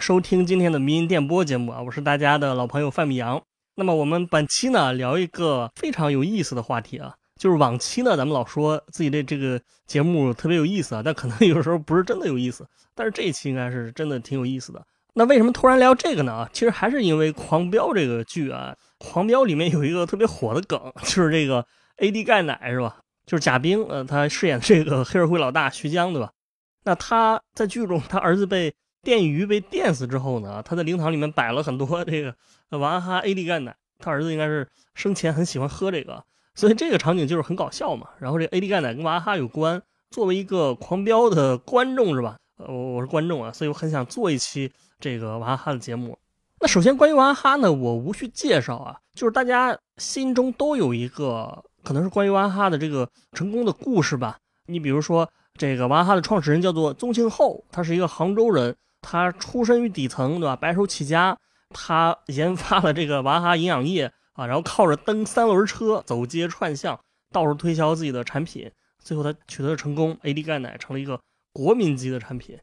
收听今天的迷音电波节目啊，我是大家的老朋友范米阳。那么我们本期呢聊一个非常有意思的话题啊，就是往期呢咱们老说自己的这个节目特别有意思啊，但可能有时候不是真的有意思。但是这一期应该是真的挺有意思的。那为什么突然聊这个呢？啊，其实还是因为《狂飙》这个剧啊，《狂飙》里面有一个特别火的梗，就是这个 AD 钙奶是吧？就是贾冰，呃，他饰演这个黑社会老大徐江，对吧？那他在剧中，他儿子被电鱼被电死之后呢，他在灵堂里面摆了很多这个娃哈哈 AD 钙奶，他儿子应该是生前很喜欢喝这个，所以这个场景就是很搞笑嘛。然后这 AD 钙奶跟娃哈哈有关，作为一个狂飙的观众是吧？呃，我我是观众啊，所以我很想做一期这个娃哈哈的节目。那首先关于娃哈哈呢，我无需介绍啊，就是大家心中都有一个。可能是关于娃哈哈的这个成功的故事吧。你比如说，这个娃哈哈的创始人叫做宗庆后，他是一个杭州人，他出身于底层，对吧？白手起家，他研发了这个娃哈哈营养液啊，然后靠着蹬三轮车走街串巷，到处推销自己的产品，最后他取得了成功，AD 钙奶成了一个国民级的产品。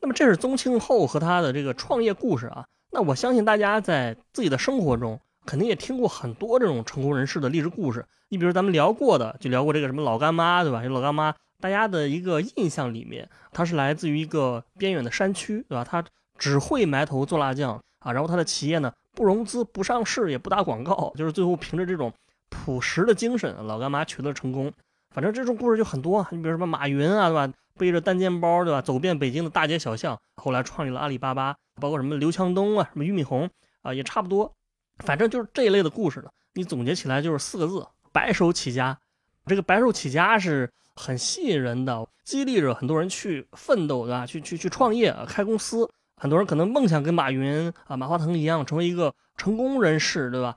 那么这是宗庆后和他的这个创业故事啊。那我相信大家在自己的生活中。肯定也听过很多这种成功人士的励志故事。你比如咱们聊过的，就聊过这个什么老干妈，对吧？这老干妈，大家的一个印象里面，它是来自于一个边远的山区，对吧？它只会埋头做辣酱啊，然后它的企业呢，不融资、不上市、也不打广告，就是最后凭着这种朴实的精神，老干妈取得成功。反正这种故事就很多。你比如什么马云啊，对吧？背着单肩包，对吧？走遍北京的大街小巷，后来创立了阿里巴巴。包括什么刘强东啊，什么俞敏洪啊，也差不多。反正就是这一类的故事呢，你总结起来就是四个字：白手起家。这个白手起家是很吸引人的，激励着很多人去奋斗，对吧？去去去创业，开公司。很多人可能梦想跟马云啊、马化腾一样，成为一个成功人士，对吧？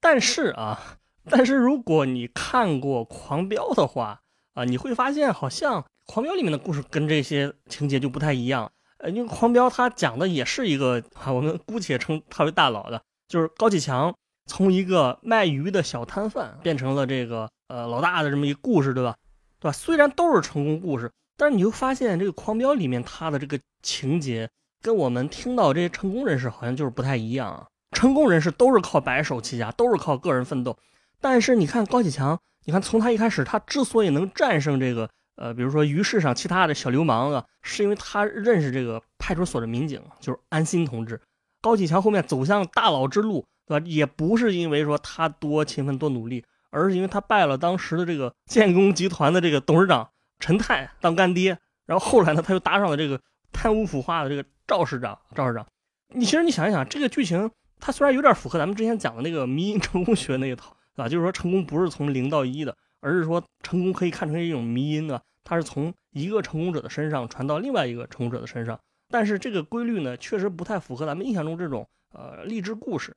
但是啊，但是如果你看过《狂飙》的话啊，你会发现好像《狂飙》里面的故事跟这些情节就不太一样。呃，因为《狂飙》它讲的也是一个啊，我们姑且称他为大佬的。就是高启强从一个卖鱼的小摊贩变成了这个呃老大的这么一个故事，对吧？对吧？虽然都是成功故事，但是你会发现这个《狂飙》里面他的这个情节跟我们听到这些成功人士好像就是不太一样啊。成功人士都是靠白手起家，都是靠个人奋斗，但是你看高启强，你看从他一开始，他之所以能战胜这个呃，比如说鱼市上其他的小流氓啊，是因为他认识这个派出所的民警，就是安心同志。高启强后面走向大佬之路，对吧？也不是因为说他多勤奋多努力，而是因为他拜了当时的这个建工集团的这个董事长陈泰当干爹。然后后来呢，他又搭上了这个贪污腐化的这个赵市长。赵市长，你其实你想一想，这个剧情它虽然有点符合咱们之前讲的那个迷因成功学那一套，对吧？就是说成功不是从零到一的，而是说成功可以看成一种迷因啊，它是从一个成功者的身上传到另外一个成功者的身上。但是这个规律呢，确实不太符合咱们印象中这种呃励志故事。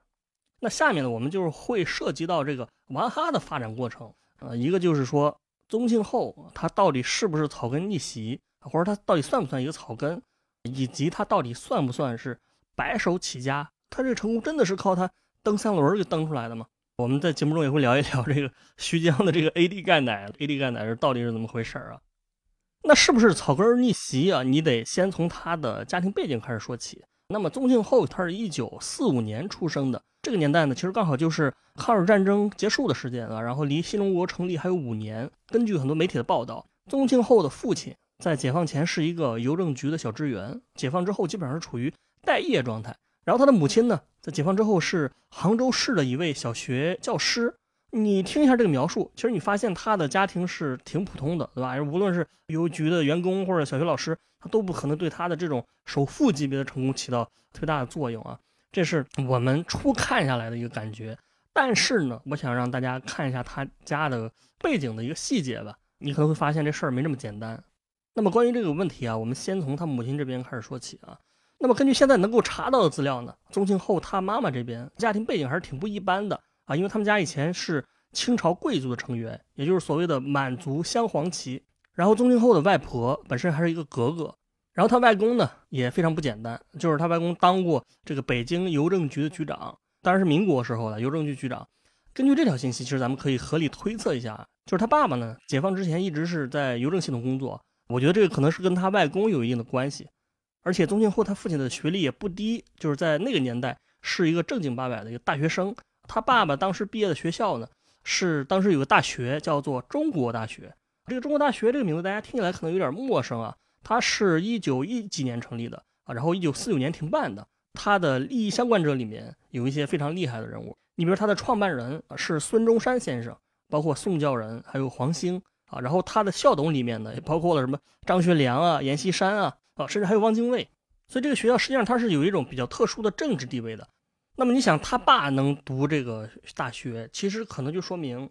那下面呢，我们就是会涉及到这个娃哈哈的发展过程，呃，一个就是说宗庆后他到底是不是草根逆袭，或者他到底算不算一个草根，以及他到底算不算是白手起家，他这个成功真的是靠他蹬三轮给蹬出来的吗？我们在节目中也会聊一聊这个 徐江的这个 AD 钙奶，AD 钙奶是到底是怎么回事啊？那是不是草根逆袭啊？你得先从他的家庭背景开始说起。那么宗庆后他是一九四五年出生的，这个年代呢，其实刚好就是抗日战争结束的时间啊，然后离新中国成立还有五年。根据很多媒体的报道，宗庆后的父亲在解放前是一个邮政局的小职员，解放之后基本上是处于待业状态。然后他的母亲呢，在解放之后是杭州市的一位小学教师。你听一下这个描述，其实你发现他的家庭是挺普通的，对吧？无论是邮局的员工或者小学老师，他都不可能对他的这种首富级别的成功起到特别大的作用啊。这是我们初看下来的一个感觉。但是呢，我想让大家看一下他家的背景的一个细节吧，你可能会发现这事儿没这么简单。那么关于这个问题啊，我们先从他母亲这边开始说起啊。那么根据现在能够查到的资料呢，宗庆后他妈妈这边家庭背景还是挺不一般的。啊，因为他们家以前是清朝贵族的成员，也就是所谓的满族镶黄旗。然后宗庆后的外婆本身还是一个格格，然后他外公呢也非常不简单，就是他外公当过这个北京邮政局的局长，当然是民国时候的邮政局局长。根据这条信息，其实咱们可以合理推测一下，就是他爸爸呢，解放之前一直是在邮政系统工作。我觉得这个可能是跟他外公有一定的关系。而且宗庆后他父亲的学历也不低，就是在那个年代是一个正经八百的一个大学生。他爸爸当时毕业的学校呢，是当时有个大学叫做中国大学。这个中国大学这个名字大家听起来可能有点陌生啊。它是一九一几年成立的啊，然后一九四九年停办的。它的利益相关者里面有一些非常厉害的人物，你比如它的创办人是孙中山先生，包括宋教仁，还有黄兴啊。然后他的校董里面呢，也包括了什么张学良啊、阎锡山啊啊，甚至还有汪精卫。所以这个学校实际上它是有一种比较特殊的政治地位的。那么你想，他爸能读这个大学，其实可能就说明，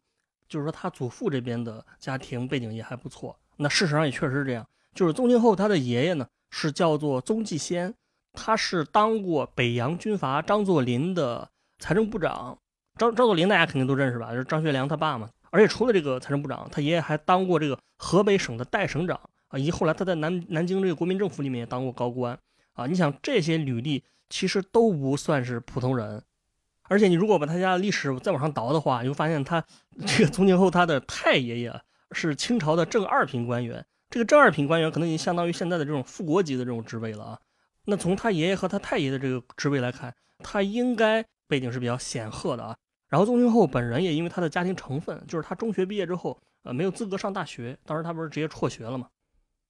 就是说他祖父这边的家庭背景也还不错。那事实上也确实是这样，就是宗庆后他的爷爷呢是叫做宗继先，他是当过北洋军阀张作霖的财政部长。张张作霖大家肯定都认识吧，就是张学良他爸嘛。而且除了这个财政部长，他爷爷还当过这个河北省的代省长啊，以及后来他在南南京这个国民政府里面也当过高官啊。你想这些履历。其实都不算是普通人，而且你如果把他家的历史再往上倒的话，你会发现他这个宗庆后他的太爷爷是清朝的正二品官员，这个正二品官员可能已经相当于现在的这种副国级的这种职位了啊。那从他爷爷和他太爷的这个职位来看，他应该背景是比较显赫的啊。然后宗庆后本人也因为他的家庭成分，就是他中学毕业之后，呃，没有资格上大学，当时他不是直接辍学了吗？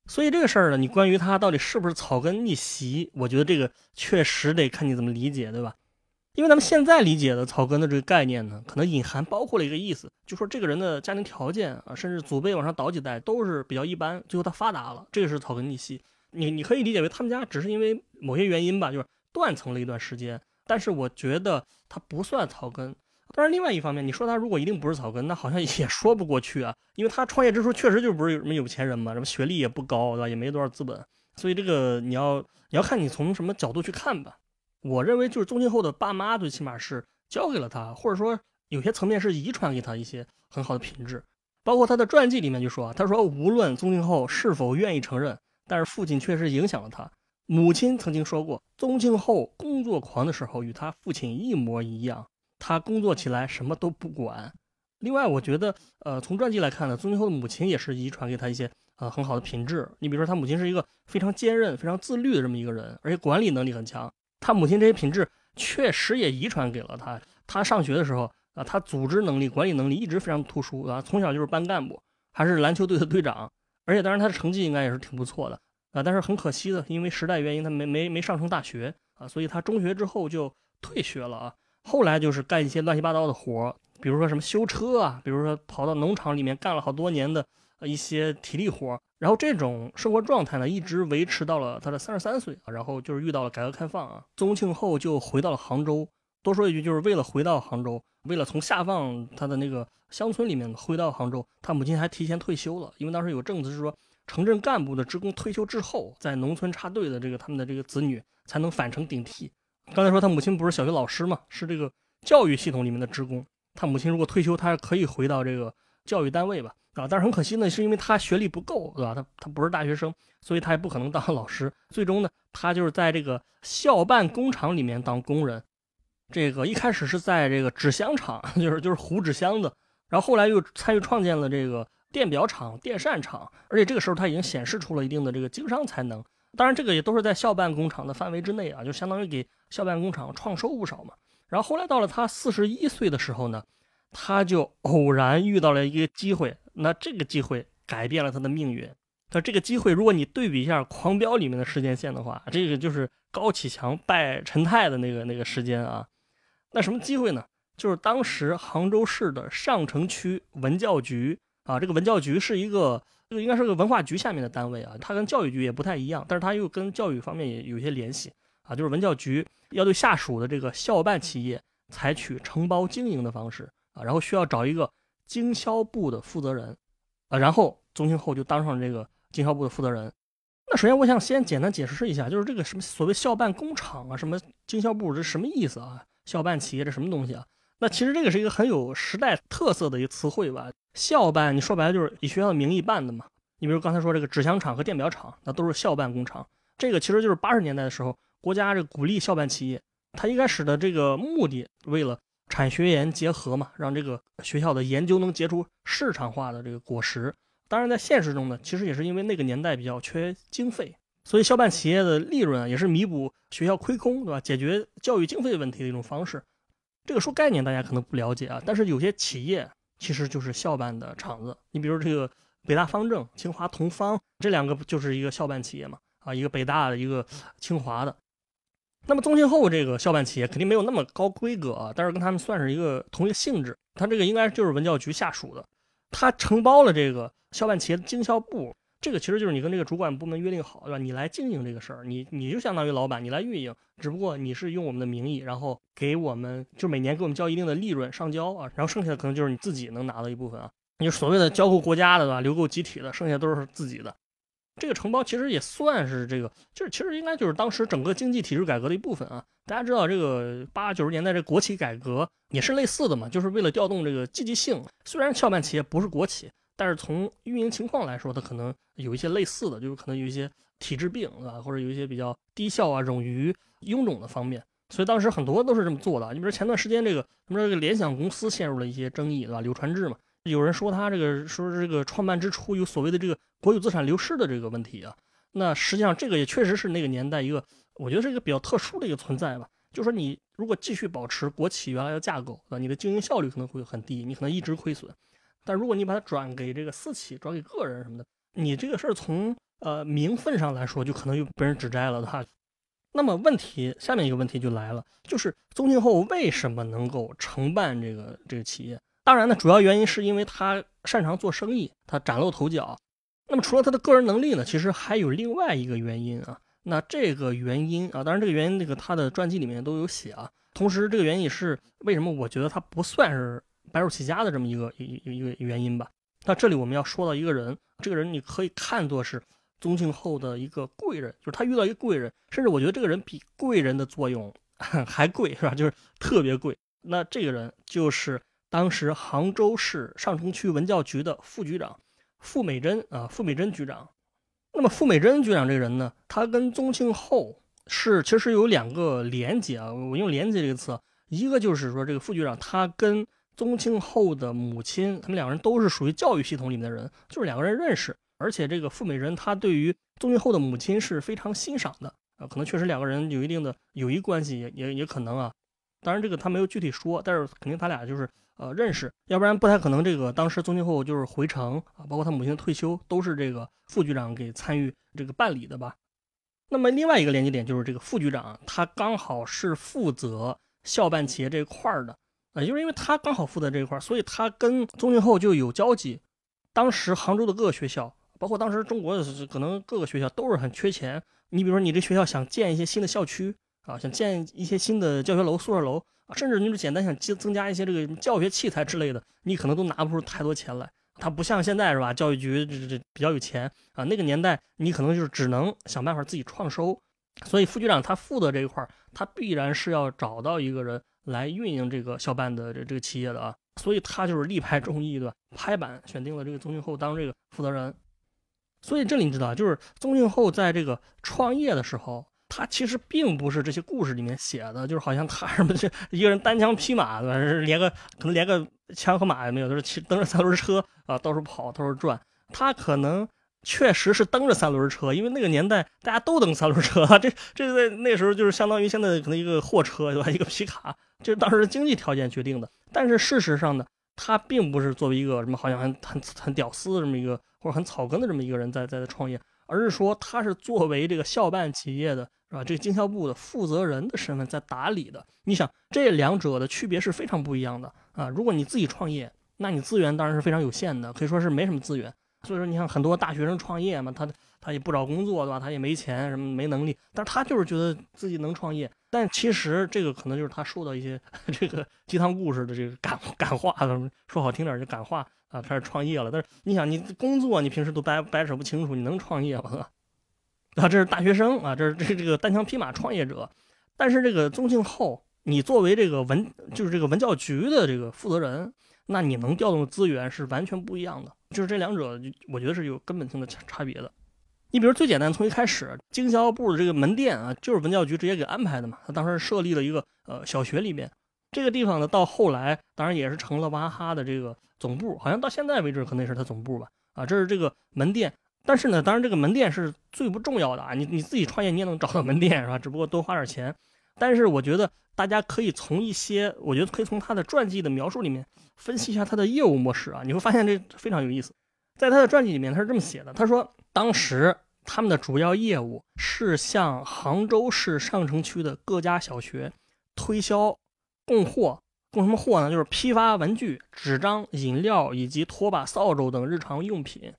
所以这个事儿呢，你关于他到底是不是草根逆袭，我觉得这个确实得看你怎么理解，对吧？因为咱们现在理解的草根的这个概念呢，可能隐含包括了一个意思，就说这个人的家庭条件啊，甚至祖辈往上倒几代都是比较一般，最后他发达了，这个是草根逆袭。你你可以理解为他们家只是因为某些原因吧，就是断层了一段时间，但是我觉得他不算草根。但是另外一方面，你说他如果一定不是草根，那好像也说不过去啊，因为他创业之初确实就不是什么有钱人嘛，什么学历也不高，对吧？也没多少资本，所以这个你要你要看你从什么角度去看吧。我认为就是宗庆后的爸妈最起码是教给了他，或者说有些层面是遗传给他一些很好的品质。包括他的传记里面就说，他说无论宗庆后是否愿意承认，但是父亲确实影响了他。母亲曾经说过，宗庆后工作狂的时候与他父亲一模一样。他工作起来什么都不管。另外，我觉得，呃，从传记来看呢，宗庆后的母亲也是遗传给他一些呃很好的品质。你比如说，他母亲是一个非常坚韧、非常自律的这么一个人，而且管理能力很强。他母亲这些品质确实也遗传给了他。他上学的时候啊，他组织能力、管理能力一直非常突出啊，从小就是班干部，还是篮球队的队长。而且，当然他的成绩应该也是挺不错的啊。但是很可惜的，因为时代原因，他没没没上成大学啊，所以他中学之后就退学了啊。后来就是干一些乱七八糟的活儿，比如说什么修车啊，比如说跑到农场里面干了好多年的一些体力活儿。然后这种生活状态呢，一直维持到了他的三十三岁啊。然后就是遇到了改革开放啊，宗庆后就回到了杭州。多说一句，就是为了回到杭州，为了从下放他的那个乡村里面回到杭州，他母亲还提前退休了，因为当时有政策是说，城镇干部的职工退休之后，在农村插队的这个他们的这个子女才能返城顶替。刚才说他母亲不是小学老师嘛，是这个教育系统里面的职工。他母亲如果退休，他可以回到这个教育单位吧？啊，但是很可惜呢，是因为他学历不够，对吧？他他不是大学生，所以他也不可能当老师。最终呢，他就是在这个校办工厂里面当工人。这个一开始是在这个纸箱厂，就是就是糊纸箱子，然后后来又参与创建了这个电表厂、电扇厂，而且这个时候他已经显示出了一定的这个经商才能。当然，这个也都是在校办工厂的范围之内啊，就相当于给校办工厂创收不少嘛。然后后来到了他四十一岁的时候呢，他就偶然遇到了一个机会，那这个机会改变了他的命运。那这个机会，如果你对比一下《狂飙》里面的时间线的话，这个就是高启强拜陈泰的那个那个时间啊。那什么机会呢？就是当时杭州市的上城区文教局啊，这个文教局是一个。这个应该是个文化局下面的单位啊，它跟教育局也不太一样，但是它又跟教育方面也有些联系啊。就是文教局要对下属的这个校办企业采取承包经营的方式啊，然后需要找一个经销部的负责人啊，然后宗庆后就当上这个经销部的负责人。那首先我想先简单解释一下，就是这个什么所谓校办工厂啊，什么经销部这什么意思啊？校办企业这什么东西啊？那其实这个是一个很有时代特色的一个词汇吧。校办，你说白了就是以学校的名义办的嘛。你比如刚才说这个纸箱厂和电表厂，那都是校办工厂。这个其实就是八十年代的时候，国家这鼓励校办企业，它一开始的这个目的，为了产学研结合嘛，让这个学校的研究能结出市场化的这个果实。当然，在现实中呢，其实也是因为那个年代比较缺经费，所以校办企业的利润啊，也是弥补学校亏空，对吧？解决教育经费问题的一种方式。这个说概念大家可能不了解啊，但是有些企业其实就是校办的厂子。你比如这个北大方正、清华同方这两个就是一个校办企业嘛，啊，一个北大的，一个清华的。那么宗庆后这个校办企业肯定没有那么高规格啊，但是跟他们算是一个同一个性质。他这个应该就是文教局下属的，他承包了这个校办企业的经销部。这个其实就是你跟这个主管部门约定好，对吧？你来经营这个事儿，你你就相当于老板，你来运营，只不过你是用我们的名义，然后给我们就每年给我们交一定的利润上交啊，然后剩下的可能就是你自己能拿到一部分啊，你所谓的交够国家的，对吧？留够集体的，剩下都是自己的。这个承包其实也算是这个，就是其实应该就是当时整个经济体制改革的一部分啊。大家知道这个八九十年代这国企改革也是类似的嘛，就是为了调动这个积极性。虽然校办企业不是国企。但是从运营情况来说，它可能有一些类似的，就是可能有一些体质病，对吧？或者有一些比较低效啊、冗余、臃肿的方面。所以当时很多都是这么做的。你比如前段时间这个，什么这个联想公司陷入了一些争议，对吧？柳传志嘛，有人说他这个说这个创办之初有所谓的这个国有资产流失的这个问题啊。那实际上这个也确实是那个年代一个，我觉得是一个比较特殊的一个存在吧。就说你如果继续保持国企原来的架构，对吧？你的经营效率可能会很低，你可能一直亏损。但如果你把它转给这个私企，转给个人什么的，你这个事儿从呃名分上来说，就可能又被人指摘了的话，那么问题下面一个问题就来了，就是宗庆后为什么能够承办这个这个企业？当然呢，主要原因是因为他擅长做生意，他崭露头角。那么除了他的个人能力呢，其实还有另外一个原因啊。那这个原因啊，当然这个原因那个他的传记里面都有写啊。同时这个原因是为什么？我觉得他不算是。白手起家的这么一个一一个原因吧。那这里我们要说到一个人，这个人你可以看作是宗庆后的一个贵人，就是他遇到一个贵人，甚至我觉得这个人比贵人的作用 还贵，是吧？就是特别贵。那这个人就是当时杭州市上城区文教局的副局长傅美珍啊，傅美珍局长。那么傅美珍局长这个人呢，他跟宗庆后是其实有两个连接啊。我用连接这个词，一个就是说这个副局长他跟宗庆后的母亲，他们两个人都是属于教育系统里面的人，就是两个人认识，而且这个傅美人她对于宗庆后的母亲是非常欣赏的啊，可能确实两个人有一定的友谊关系，也也也可能啊，当然这个他没有具体说，但是肯定他俩就是呃认识，要不然不太可能这个当时宗庆后就是回城啊，包括他母亲的退休都是这个副局长给参与这个办理的吧。那么另外一个连接点就是这个副局长他刚好是负责校办企业这块儿的。啊，就是因为他刚好负责这一块，所以他跟宗庆后就有交集。当时杭州的各个学校，包括当时中国的可能各个学校都是很缺钱。你比如说，你这学校想建一些新的校区啊，想建一些新的教学楼、宿舍楼啊，甚至你就简单想增增加一些这个教学器材之类的，你可能都拿不出太多钱来。他不像现在是吧？教育局这这比较有钱啊，那个年代你可能就是只能想办法自己创收。所以副局长他负责这一块，他必然是要找到一个人。来运营这个校办的这这个企业的啊，所以他就是力排众议，对吧？拍板选定了这个宗庆后当这个负责人。所以这里你知道，就是宗庆后在这个创业的时候，他其实并不是这些故事里面写的，就是好像他什么 这一个人单枪匹马的，连个可能连个枪和马也没有，都是骑蹬着三轮车啊到处跑到处转。他可能。确实是蹬着三轮车，因为那个年代大家都蹬三轮车，这这在那时候就是相当于现在可能一个货车对吧？一个皮卡，就是当时经济条件决定的。但是事实上呢，他并不是作为一个什么好像很很很屌丝的这么一个或者很草根的这么一个人在在创业，而是说他是作为这个校办企业的是吧？这个经销部的负责人的身份在打理的。你想这两者的区别是非常不一样的啊！如果你自己创业，那你资源当然是非常有限的，可以说是没什么资源。所以说，你看很多大学生创业嘛，他他也不找工作，对吧？他也没钱，什么没能力，但是他就是觉得自己能创业。但其实这个可能就是他受到一些 这个鸡汤故事的这个感感化，说好听点就感化啊，开始创业了。但是你想，你工作你平时都掰掰扯不清楚，你能创业吗？啊，这是大学生啊，这是这是这个单枪匹马创业者。但是这个宗庆后，你作为这个文就是这个文教局的这个负责人，那你能调动的资源是完全不一样的。就是这两者，我觉得是有根本性的差差别的。你比如最简单，从一开始经销部的这个门店啊，就是文教局直接给安排的嘛。他当时设立了一个呃小学里面，这个地方呢，到后来当然也是成了娃哈哈的这个总部，好像到现在为止可能也是他总部吧。啊，这是这个门店，但是呢，当然这个门店是最不重要的啊，你你自己创业你也能找到门店是吧？只不过多花点钱。但是我觉得大家可以从一些，我觉得可以从他的传记的描述里面分析一下他的业务模式啊，你会发现这非常有意思。在他的传记里面他是这么写的，他说当时他们的主要业务是向杭州市上城区的各家小学推销供货。供什么货呢？就是批发文具、纸张、饮料以及拖把、扫帚等日常用品。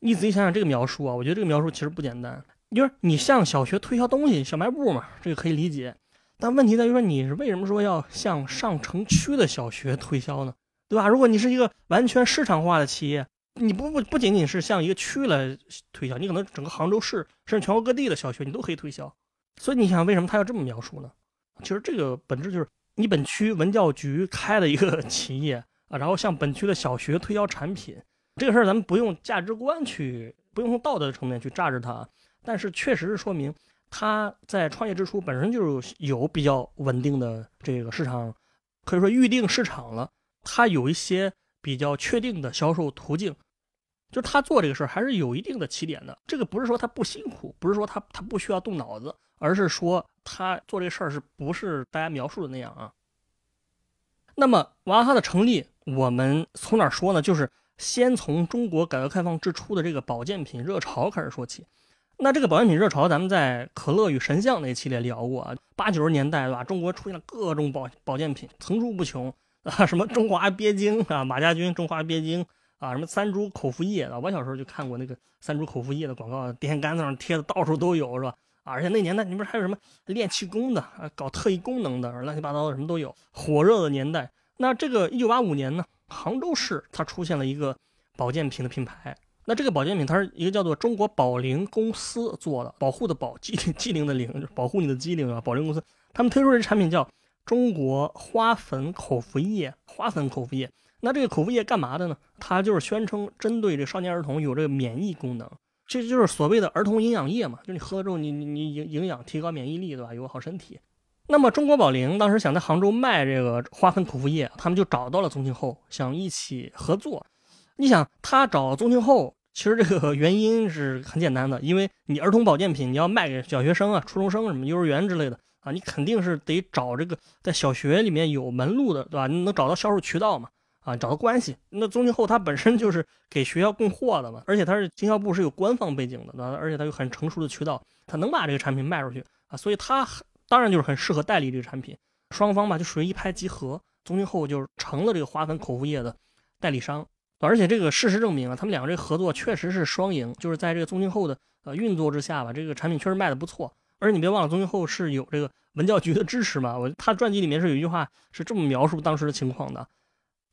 你仔细想想这个描述啊，我觉得这个描述其实不简单。就是你向小学推销东西，小卖部嘛，这个可以理解。但问题在于说，你是为什么说要向上城区的小学推销呢？对吧？如果你是一个完全市场化的企业，你不不不仅仅是向一个区来推销，你可能整个杭州市甚至全国各地的小学你都可以推销。所以你想，为什么他要这么描述呢？其实这个本质就是。你本区文教局开了一个 企业啊，然后向本区的小学推销产品，这个事儿咱们不用价值观去，不用从道德层面去榨着它，但是确实是说明他在创业之初本身就有比较稳定的这个市场，可以说预定市场了。他有一些比较确定的销售途径，就是他做这个事儿还是有一定的起点的。这个不是说他不辛苦，不是说他他不需要动脑子，而是说。他做这事儿是不是大家描述的那样啊？那么娃哈哈的成立，我们从哪说呢？就是先从中国改革开放之初的这个保健品热潮开始说起。那这个保健品热潮，咱们在可乐与神像那期里聊过啊。八九十年代对吧？中国出现了各种保保健品，层出不穷啊，什么中华鳖精啊，马家军中华鳖精啊，什么三株口服液啊。我小时候就看过那个三株口服液的广告，电线杆子上贴的到处都有，是吧？啊而且那年代，你不是还有什么练气功的啊，搞特异功能的，乱七八糟的什么都有，火热的年代。那这个一九八五年呢，杭州市它出现了一个保健品的品牌。那这个保健品它是一个叫做中国宝灵公司做的，保护的保，机灵机灵的灵，保护你的机灵啊。保灵公司他们推出这产品叫中国花粉口服液，花粉口服液。那这个口服液干嘛的呢？它就是宣称针对这少年儿童有这个免疫功能。这就是所谓的儿童营养液嘛，就你喝了之后，你你你营营养提高免疫力，对吧？有个好身体。那么中国宝龄当时想在杭州卖这个花粉口服液，他们就找到了宗庆后，想一起合作。你想他找宗庆后，其实这个原因是很简单的，因为你儿童保健品你要卖给小学生啊、初中生什么幼儿园之类的啊，你肯定是得找这个在小学里面有门路的，对吧？你能找到销售渠道嘛？啊，找到关系。那宗庆后他本身就是给学校供货的嘛，而且他是经销部是有官方背景的，对吧而且他有很成熟的渠道，他能把这个产品卖出去啊，所以他当然就是很适合代理这个产品。双方吧就属于一拍即合，宗庆后就成了这个花粉口服液的代理商。而且这个事实证明啊，他们两个这个合作确实是双赢，就是在这个宗庆后的呃运作之下吧，这个产品确实卖的不错。而你别忘了，宗庆后是有这个文教局的支持嘛，我他传记里面是有一句话是这么描述当时的情况的。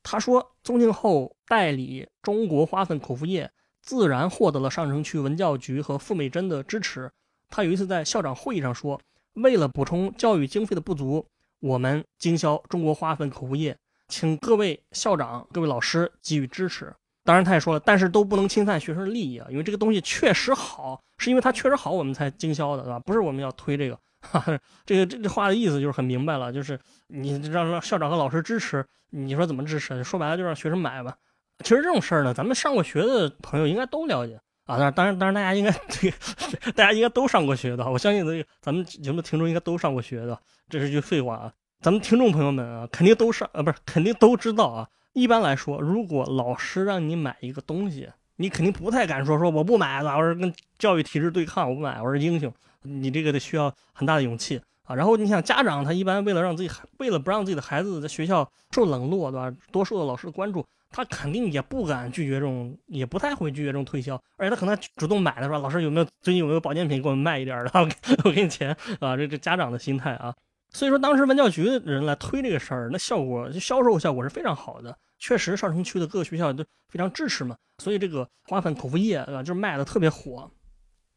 他说，宗庆后代理中国花粉口服液，自然获得了上城区文教局和傅美珍的支持。他有一次在校长会议上说，为了补充教育经费的不足，我们经销中国花粉口服液，请各位校长、各位老师给予支持。当然，他也说了，但是都不能侵犯学生的利益啊，因为这个东西确实好，是因为它确实好，我们才经销的，对吧？不是我们要推这个。哈，这个这这话的意思就是很明白了，就是你让让校长和老师支持，你说怎么支持？说白了就让学生买吧。其实这种事儿呢，咱们上过学的朋友应该都了解啊。当然，当然，当然，大家应该 这个，大家应该都上过学的。我相信这个咱们节目的听众应该都上过学的。这是句废话啊。咱们听众朋友们啊，肯定都上啊，不是肯定都知道啊。一般来说，如果老师让你买一个东西，你肯定不太敢说说我不买老师跟教育体制对抗，我不买，我是英雄。你这个得需要很大的勇气啊。然后你想，家长他一般为了让自己为了不让自己的孩子在学校受冷落，对吧？多受到老师的关注，他肯定也不敢拒绝这种，也不太会拒绝这种推销。而且他可能主动买的是吧？老师有没有最近有没有保健品给我们卖一点的？我给你钱啊！这这家长的心态啊。所以说当时文教局的人来推这个事儿，那效果就销售效果是非常好的。确实上城区的各个学校都非常支持嘛，所以这个花粉口服液啊，就是卖的特别火。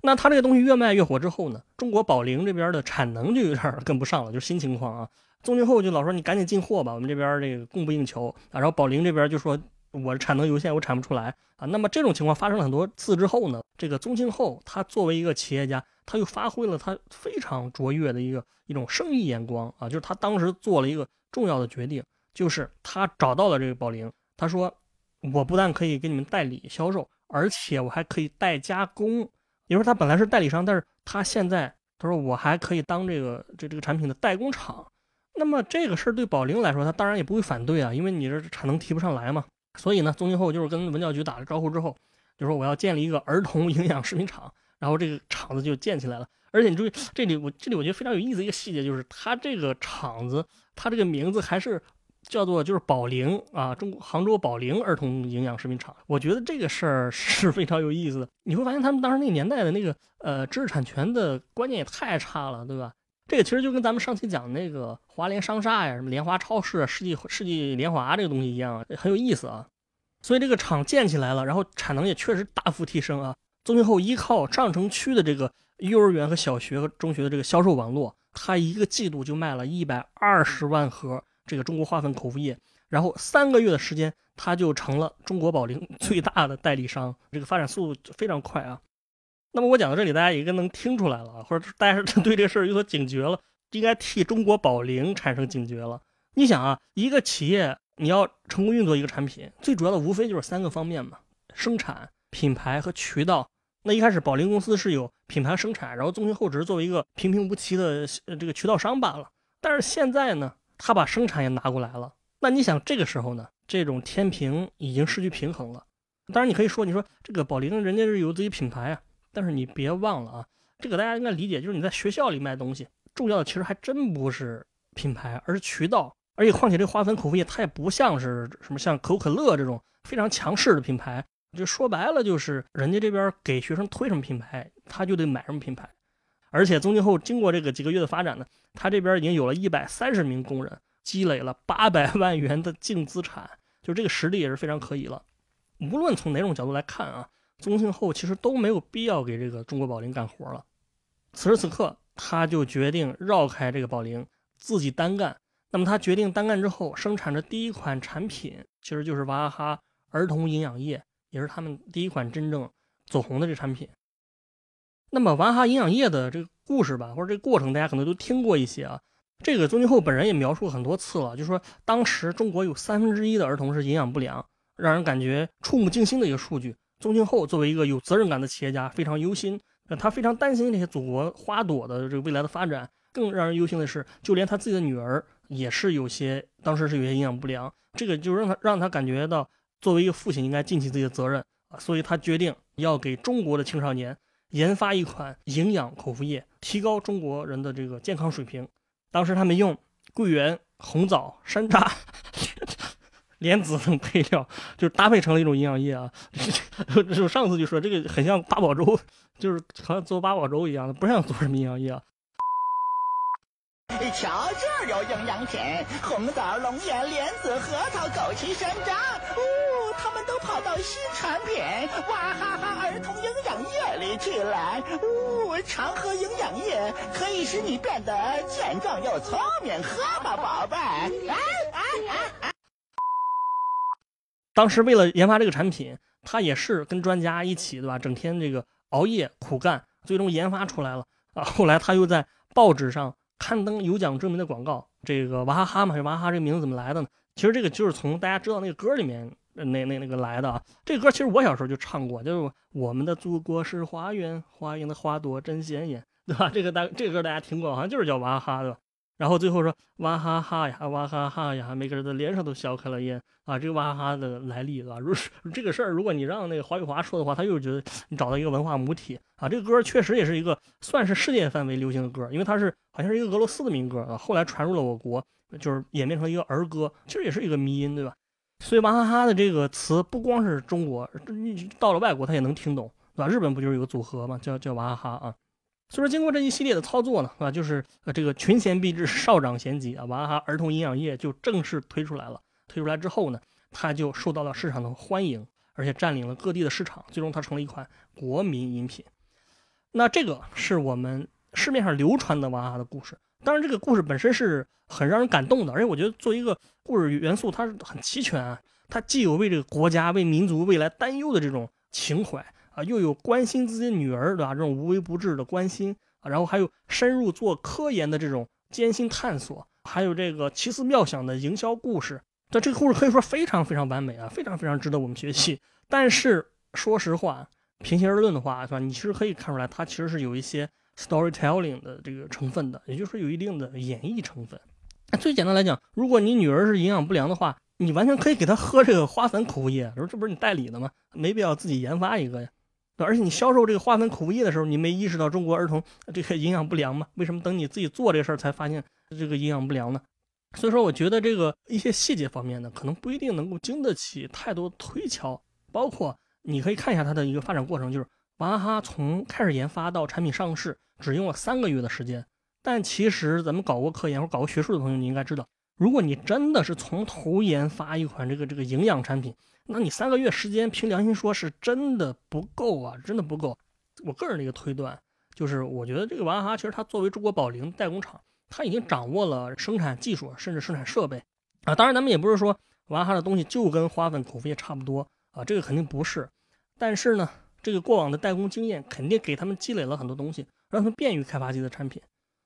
那他这个东西越卖越火之后呢，中国宝龄这边的产能就有点跟不上了，就是新情况啊。宗庆后就老说你赶紧进货吧，我们这边这个供不应求啊。然后宝灵这边就说我产能有限，我产不出来啊。那么这种情况发生了很多次之后呢，这个宗庆后他作为一个企业家，他又发挥了他非常卓越的一个一种生意眼光啊，就是他当时做了一个重要的决定，就是他找到了这个宝玲，他说我不但可以给你们代理销售，而且我还可以代加工。也就是他本来是代理商，但是他现在他说我还可以当这个这这个产品的代工厂。那么这个事儿对宝玲来说，他当然也不会反对啊，因为你这产能提不上来嘛。所以呢，宗庆后就是跟文教局打了招呼之后，就说我要建立一个儿童营养食品厂，然后这个厂子就建起来了。而且你注意这里，我这里我觉得非常有意思一个细节，就是它这个厂子，它这个名字还是叫做就是宝灵啊，中国杭州宝灵儿童营养食品厂。我觉得这个事儿是非常有意思的。你会发现他们当时那个年代的那个呃知识产权的观念也太差了，对吧？这个其实就跟咱们上期讲那个华联商厦呀、什么联华超市、世纪世纪联华这个东西一样，很有意思啊。所以这个厂建起来了，然后产能也确实大幅提升啊。宗庆后依靠上城区的这个幼儿园和小学和中学的这个销售网络，他一个季度就卖了一百二十万盒这个中国花粉口服液，然后三个月的时间，他就成了中国宝龄最大的代理商，这个发展速度非常快啊。那么我讲到这里，大家应该能听出来了，或者大家 对这个事儿有所警觉了，应该替中国宝龄产生警觉了。你想啊，一个企业你要成功运作一个产品，最主要的无非就是三个方面嘛：生产、品牌和渠道。那一开始宝灵公司是有品牌生产，然后宗庆后只是作为一个平平无奇的这个渠道商罢了。但是现在呢，他把生产也拿过来了。那你想这个时候呢，这种天平已经失去平衡了。当然你可以说，你说这个宝灵人家是有自己品牌啊。但是你别忘了啊，这个大家应该理解，就是你在学校里卖东西，重要的其实还真不是品牌，而是渠道。而且况且这花粉口服液它也不像是什么像可口可乐这种非常强势的品牌，就说白了就是人家这边给学生推什么品牌，他就得买什么品牌。而且宗庆后经过这个几个月的发展呢，他这边已经有了一百三十名工人，积累了八百万元的净资产，就这个实力也是非常可以了。无论从哪种角度来看啊。宗庆后其实都没有必要给这个中国宝灵干活了。此时此刻，他就决定绕开这个宝灵，自己单干。那么他决定单干之后，生产的第一款产品其实就是娃哈哈儿童营养液，也是他们第一款真正走红的这产品。那么娃哈哈营养液的这个故事吧，或者这个过程，大家可能都听过一些啊。这个宗庆后本人也描述很多次了，就说当时中国有三分之一的儿童是营养不良，让人感觉触目惊心的一个数据。宗庆后作为一个有责任感的企业家，非常忧心，那他非常担心这些祖国花朵的这个未来的发展。更让人忧心的是，就连他自己的女儿也是有些，当时是有些营养不良。这个就让他让他感觉到，作为一个父亲应该尽起自己的责任啊，所以他决定要给中国的青少年研发一款营养口服液，提高中国人的这个健康水平。当时他们用桂圆、红枣、山楂。莲子等配料，就是搭配成了一种营养液啊！就上次就说这个很像八宝粥，就是好像做八宝粥一样的，不像做什么营养液啊。你瞧这儿有营养品，红枣、龙眼、莲子、核桃、枸杞、山楂，哦，他们都跑到新产品娃哈哈儿童营养液里去了。哦，常喝营养液可以使你变得健壮又聪明，喝吧，宝贝。哎哎哎哎！当时为了研发这个产品，他也是跟专家一起，对吧？整天这个熬夜苦干，最终研发出来了啊。后来他又在报纸上刊登有奖征名的广告。这个娃哈哈嘛，娃哈哈这个名字怎么来的呢？其实这个就是从大家知道那个歌里面那那那个来的啊。这歌其实我小时候就唱过，就是我们的祖国是花园，花园的花朵真鲜艳，对吧？这个大这个歌大家听过，好像就是叫娃哈哈，对吧？然后最后说哇哈哈呀，哇哈哈呀，每个人的脸上都笑开了颜啊！这个哇哈哈的来历，对吧？如这个事儿，如果你让那个华语华说的话，他又觉得你找到一个文化母体啊。这个歌确实也是一个算是世界范围流行的歌，因为它是好像是一个俄罗斯的民歌啊，后来传入了我国，就是演变成一个儿歌，其实也是一个迷音，对吧？所以娃哈哈的这个词不光是中国，到了外国他也能听懂，对吧？日本不就是有个组合嘛，叫叫娃哈哈啊。所以说，经过这一系列的操作呢，啊，就是呃，这个群贤毕至，少长咸集啊，娃哈哈儿童营养液就正式推出来了。推出来之后呢，它就受到了市场的欢迎，而且占领了各地的市场，最终它成了一款国民饮品。那这个是我们市面上流传的娃哈哈的故事。当然，这个故事本身是很让人感动的，而且我觉得作为一个故事元素，它是很齐全啊。它既有为这个国家、为民族未来担忧的这种情怀。啊，又有关心自己女儿，对吧？这种无微不至的关心啊，然后还有深入做科研的这种艰辛探索，还有这个奇思妙想的营销故事。那这个故事可以说非常非常完美啊，非常非常值得我们学习。但是说实话，平心而论的话，是吧？你其实可以看出来，它其实是有一些 storytelling 的这个成分的，也就是说有一定的演绎成分。最简单来讲，如果你女儿是营养不良的话，你完全可以给她喝这个花粉口服液，说这不是你代理的吗？没必要自己研发一个呀。而且你销售这个花粉口服液的时候，你没意识到中国儿童这个营养不良吗？为什么等你自己做这事儿才发现这个营养不良呢？所以说，我觉得这个一些细节方面呢，可能不一定能够经得起太多推敲。包括你可以看一下它的一个发展过程，就是娃哈哈从开始研发到产品上市，只用了三个月的时间。但其实咱们搞过科研或搞过学术的朋友，你应该知道，如果你真的是从头研发一款这个这个营养产品，那你三个月时间，凭良心说，是真的不够啊，真的不够。我个人的一个推断，就是我觉得这个娃哈哈其实它作为中国宝龄代工厂。它已经掌握了生产技术，甚至生产设备啊。当然，咱们也不是说娃哈哈的东西就跟花粉口服液差不多啊，这个肯定不是。但是呢，这个过往的代工经验肯定给他们积累了很多东西，让他们便于开发自己的产品。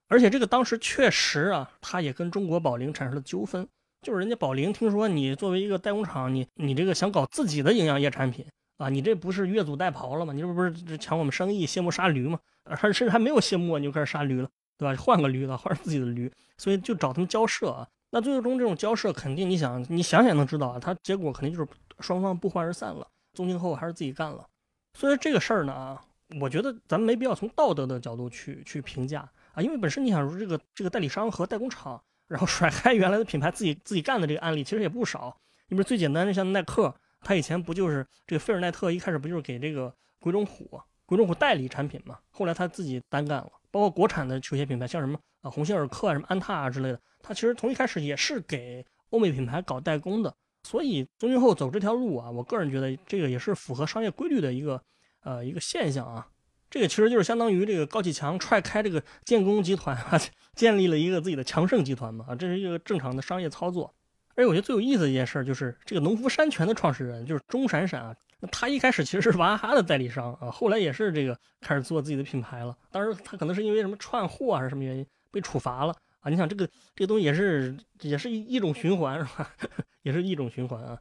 而且这个当时确实啊，他也跟中国宝龄产生了纠纷，就是人家宝林听说你作为一个代工厂，你你这个想搞自己的营养液产品啊，你这不是越俎代庖了吗？你这不是抢我们生意，卸磨杀驴吗？而甚至还没有卸磨，你就开始杀驴了。对吧？换个驴了，换自己的驴，所以就找他们交涉啊。那最终这种交涉，肯定你想，你想想能知道啊，他结果肯定就是双方不欢而散了。宗庆后还是自己干了。所以这个事儿呢啊，我觉得咱们没必要从道德的角度去去评价啊，因为本身你想说这个这个代理商和代工厂，然后甩开原来的品牌自己自己干的这个案例，其实也不少。你比如最简单的像耐克，他以前不就是这个菲尔奈特一开始不就是给这个鬼冢虎鬼冢虎代理产品嘛？后来他自己单干了。包括国产的球鞋品牌，像什么啊鸿星尔克啊、什么安踏啊之类的，它其实从一开始也是给欧美品牌搞代工的。所以宗庆后走这条路啊，我个人觉得这个也是符合商业规律的一个呃一个现象啊。这个其实就是相当于这个高启强踹开这个建工集团啊，建立了一个自己的强盛集团嘛啊，这是一个正常的商业操作。而且我觉得最有意思的一件事就是这个农夫山泉的创始人就是钟闪闪啊。他一开始其实是娃哈哈的代理商啊，后来也是这个开始做自己的品牌了。当时，他可能是因为什么串货还是什么原因被处罚了啊？你想这个这个东西也是也是一一种循环是吧？也是一种循环啊。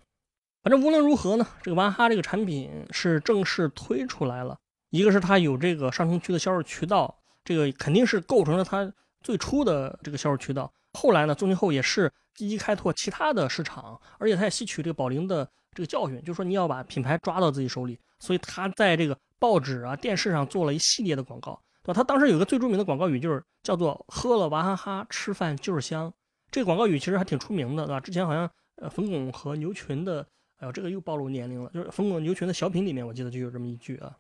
反正无论如何呢，这个娃哈哈这个产品是正式推出来了。一个是它有这个上城区的销售渠道，这个肯定是构成了它最初的这个销售渠道。后来呢，宗庆后也是积极开拓其他的市场，而且他也吸取这个宝龄的。这个教训就是说，你要把品牌抓到自己手里，所以他在这个报纸啊、电视上做了一系列的广告，对吧？他当时有个最著名的广告语，就是叫做“喝了娃哈哈，吃饭就是香”。这个广告语其实还挺出名的，对吧？之前好像呃，冯巩和牛群的，哎呦，这个又暴露年龄了，就是冯巩牛群的小品里面，我记得就有这么一句啊：“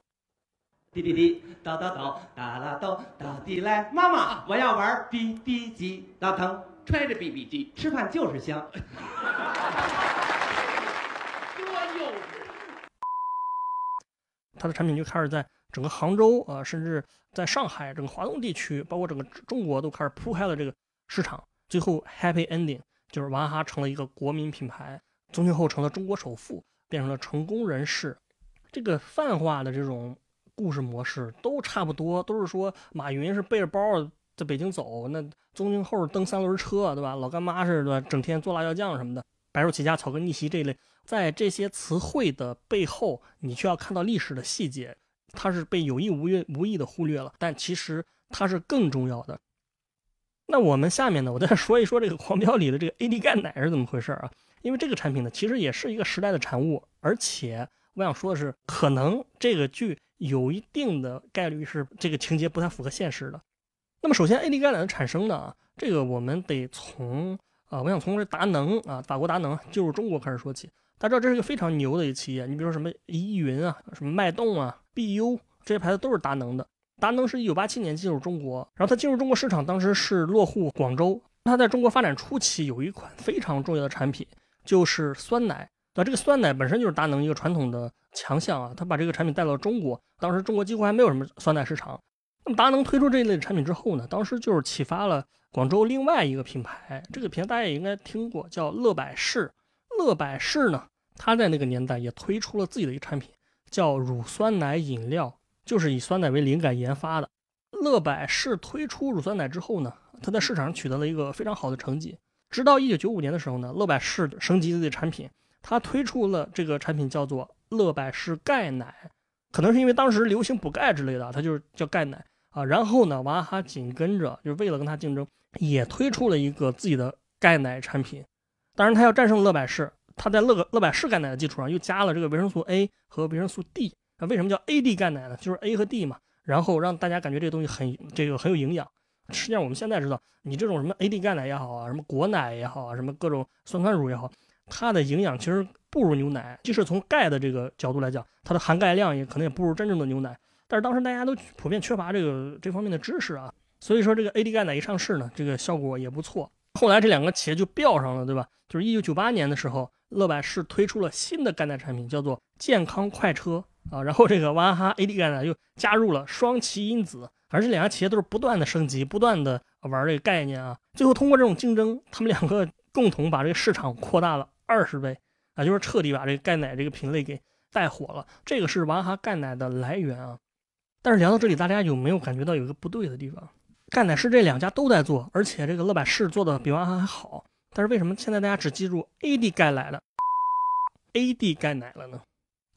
滴滴滴，叨叨叨，哒啦叨，到底来，妈妈，我要玩 BB 机，老疼，揣着 BB 机，吃饭就是香。”它的产品就开始在整个杭州啊，甚至在上海整个华东地区，包括整个中国都开始铺开了这个市场。最后 happy ending 就是娃哈哈成了一个国民品牌，宗庆后成了中国首富，变成了成功人士。这个泛化的这种故事模式都差不多，都是说马云是背着包在北京走，那宗庆后蹬三轮车，对吧？老干妈是对吧？整天做辣椒酱什么的，白手起家草根逆袭这一类。在这些词汇的背后，你却要看到历史的细节，它是被有意无意无意的忽略了，但其实它是更重要的。那我们下面呢，我再说一说这个狂飙里的这个 AD 钙奶是怎么回事啊？因为这个产品呢，其实也是一个时代的产物，而且我想说的是，可能这个剧有一定的概率是这个情节不太符合现实的。那么首先，AD 钙奶的产生呢，这个我们得从啊，我想从这达能啊，法国达能进入中国开始说起。大家知道这是一个非常牛的一个企业，你比如说什么依云啊、什么脉动啊、BU 这些牌子都是达能的。达能是一九八七年进入中国，然后它进入中国市场当时是落户广州。它在中国发展初期有一款非常重要的产品，就是酸奶。那这个酸奶本身就是达能一个传统的强项啊，他把这个产品带到中国，当时中国几乎还没有什么酸奶市场。那么达能推出这一类产品之后呢，当时就是启发了广州另外一个品牌，这个品牌大家也应该听过，叫乐百氏。乐百氏呢，它在那个年代也推出了自己的一个产品，叫乳酸奶饮料，就是以酸奶为灵感研发的。乐百氏推出乳酸奶之后呢，它在市场上取得了一个非常好的成绩。直到一九九五年的时候呢，乐百氏升级自己的产品，它推出了这个产品叫做乐百氏钙奶，可能是因为当时流行补钙之类的，它就是叫钙奶啊。然后呢，娃哈哈紧跟着就是为了跟它竞争，也推出了一个自己的钙奶产品。当然，它要战胜乐百氏，它在乐乐百氏钙奶的基础上又加了这个维生素 A 和维生素 D。那为什么叫 AD 钙奶呢？就是 A 和 D 嘛，然后让大家感觉这个东西很这个很有营养。实际上我们现在知道，你这种什么 AD 钙奶也好啊，什么果奶也好啊，什么各种酸酸乳也好，它的营养其实不如牛奶。即使从钙的这个角度来讲，它的含钙量也可能也不如真正的牛奶。但是当时大家都普遍缺乏这个这方面的知识啊，所以说这个 AD 钙奶一上市呢，这个效果也不错。后来这两个企业就飙上了，对吧？就是一九九八年的时候，乐百氏推出了新的钙奶产品，叫做健康快车。啊，然后这个娃哈哈 AD 钙奶又加入了双歧因子，反正这两家企业都是不断的升级，不断的玩这个概念啊。最后通过这种竞争，他们两个共同把这个市场扩大了二十倍啊，就是彻底把这个钙奶这个品类给带火了。这个是娃哈哈钙奶的来源啊。但是聊到这里，大家有没有感觉到有一个不对的地方？钙奶是这两家都在做，而且这个乐百氏做的比娃哈哈还好，但是为什么现在大家只记住 AD 钙奶了，AD 钙奶了呢？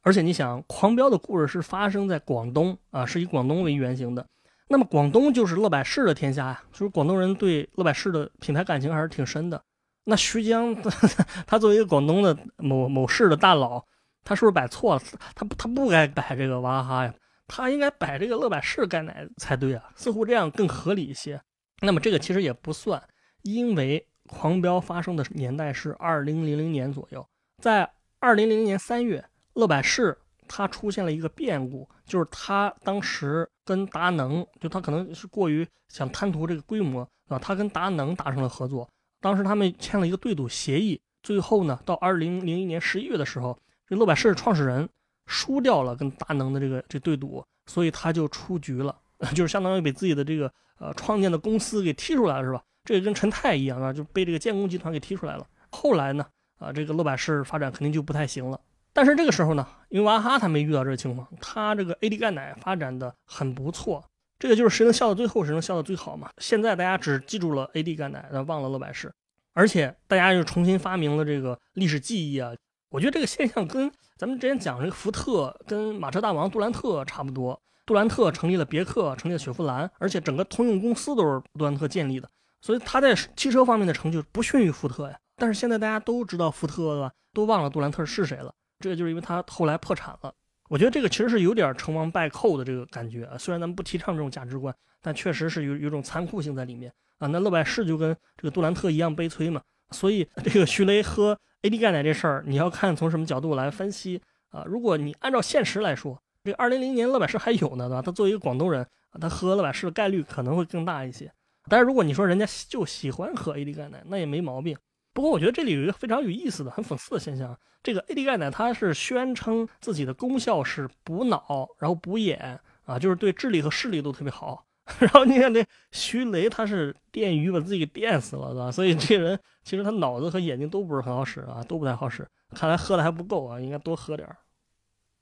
而且你想，狂飙的故事是发生在广东啊，是以广东为原型的。那么广东就是乐百氏的天下呀，就是广东人对乐百氏的品牌感情还是挺深的。那徐江他 他作为一个广东的某某市的大佬，他是不是摆错了？他他不该摆这个娃哈哈呀，他应该摆这个乐百氏钙奶才对啊，似乎这样更合理一些。那么这个其实也不算，因为狂飙发生的年代是二零零零年左右，在二零零零年三月。乐百氏它出现了一个变故，就是他当时跟达能，就他可能是过于想贪图这个规模啊，他跟达能达成了合作。当时他们签了一个对赌协议，最后呢，到二零零一年十一月的时候，这乐百氏创始人输掉了跟达能的这个这对赌，所以他就出局了，就是相当于被自己的这个呃创建的公司给踢出来了，是吧？这个跟陈泰一样啊，就被这个建工集团给踢出来了。后来呢，啊，这个乐百氏发展肯定就不太行了。但是这个时候呢，因为娃哈哈他没遇到这个情况，他这个 AD 钙奶发展的很不错。这个就是谁能笑到最后，谁能笑到最好嘛。现在大家只记住了 AD 钙奶，但忘了乐百氏，而且大家又重新发明了这个历史记忆啊。我觉得这个现象跟咱们之前讲这个福特跟马车大王杜兰特差不多。杜兰特成立了别克，成立了雪佛兰，而且整个通用公司都是杜兰特建立的，所以他在汽车方面的成就不逊于福特呀。但是现在大家都知道福特了，都忘了杜兰特是谁了。这个就是因为他后来破产了，我觉得这个其实是有点成王败寇的这个感觉啊。虽然咱们不提倡这种价值观，但确实是有有种残酷性在里面啊。那乐百氏就跟这个杜兰特一样悲催嘛。所以这个徐雷喝 AD 钙奶这事儿，你要看从什么角度来分析啊。如果你按照现实来说，这个二零零年乐百氏还有呢，对吧？他作为一个广东人，他喝乐百氏的概率可能会更大一些。但是如果你说人家就喜欢喝 AD 钙奶，那也没毛病。不过我觉得这里有一个非常有意思的、很讽刺的现象。这个 AD 钙奶它是宣称自己的功效是补脑，然后补眼啊，就是对智力和视力都特别好。然后你看这徐雷，他是电鱼把自己电死了，对吧？所以这人其实他脑子和眼睛都不是很好使啊，都不太好使。看来喝的还不够啊，应该多喝点儿。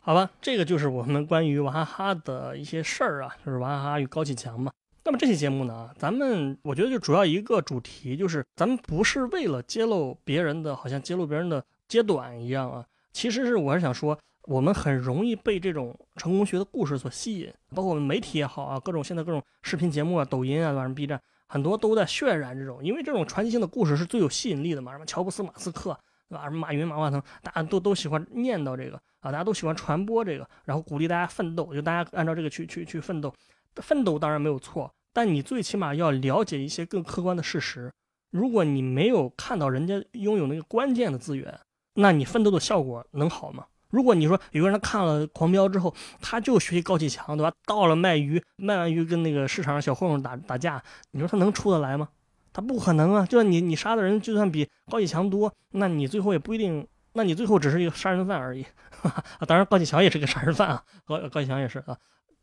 好吧，这个就是我们关于娃哈哈的一些事儿啊，就是娃哈哈与高启强嘛。那么这期节目呢，咱们我觉得就主要一个主题，就是咱们不是为了揭露别人的，好像揭露别人的阶段一样啊。其实是我是想说，我们很容易被这种成功学的故事所吸引，包括我们媒体也好啊，各种现在各种视频节目啊，抖音啊，什么 B 站，很多都在渲染这种，因为这种传奇性的故事是最有吸引力的嘛。什么乔布斯、马斯克，对吧？什么马云、马化腾，大家都都喜欢念叨这个啊，大家都喜欢传播这个，然后鼓励大家奋斗，就大家按照这个去去去奋斗，奋斗当然没有错。但你最起码要了解一些更客观的事实。如果你没有看到人家拥有那个关键的资源，那你奋斗的效果能好吗？如果你说有个人看了《狂飙》之后，他就学习高启强，对吧？到了卖鱼，卖完鱼跟那个市场上小混混打打架，你说他能出得来吗？他不可能啊！就算你你杀的人就算比高启强多，那你最后也不一定，那你最后只是一个杀人犯而已。当然高启强也是个杀人犯啊，高高启强也是啊。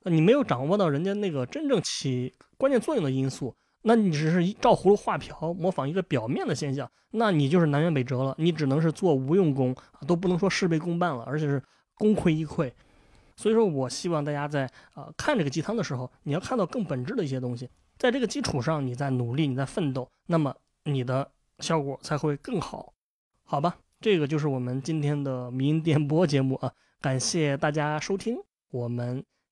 你没有掌握到人家那个真正起关键作用的因素，那你只是照葫芦画瓢，模仿一个表面的现象，那你就是南辕北辙了。你只能是做无用功，都不能说事倍功半了，而且是功亏一篑。所以说我希望大家在啊看这个鸡汤的时候，你要看到更本质的一些东西，在这个基础上，你在努力，你在奋斗，那么你的效果才会更好，好吧？这个就是我们今天的民音电波节目啊，感谢大家收听，我们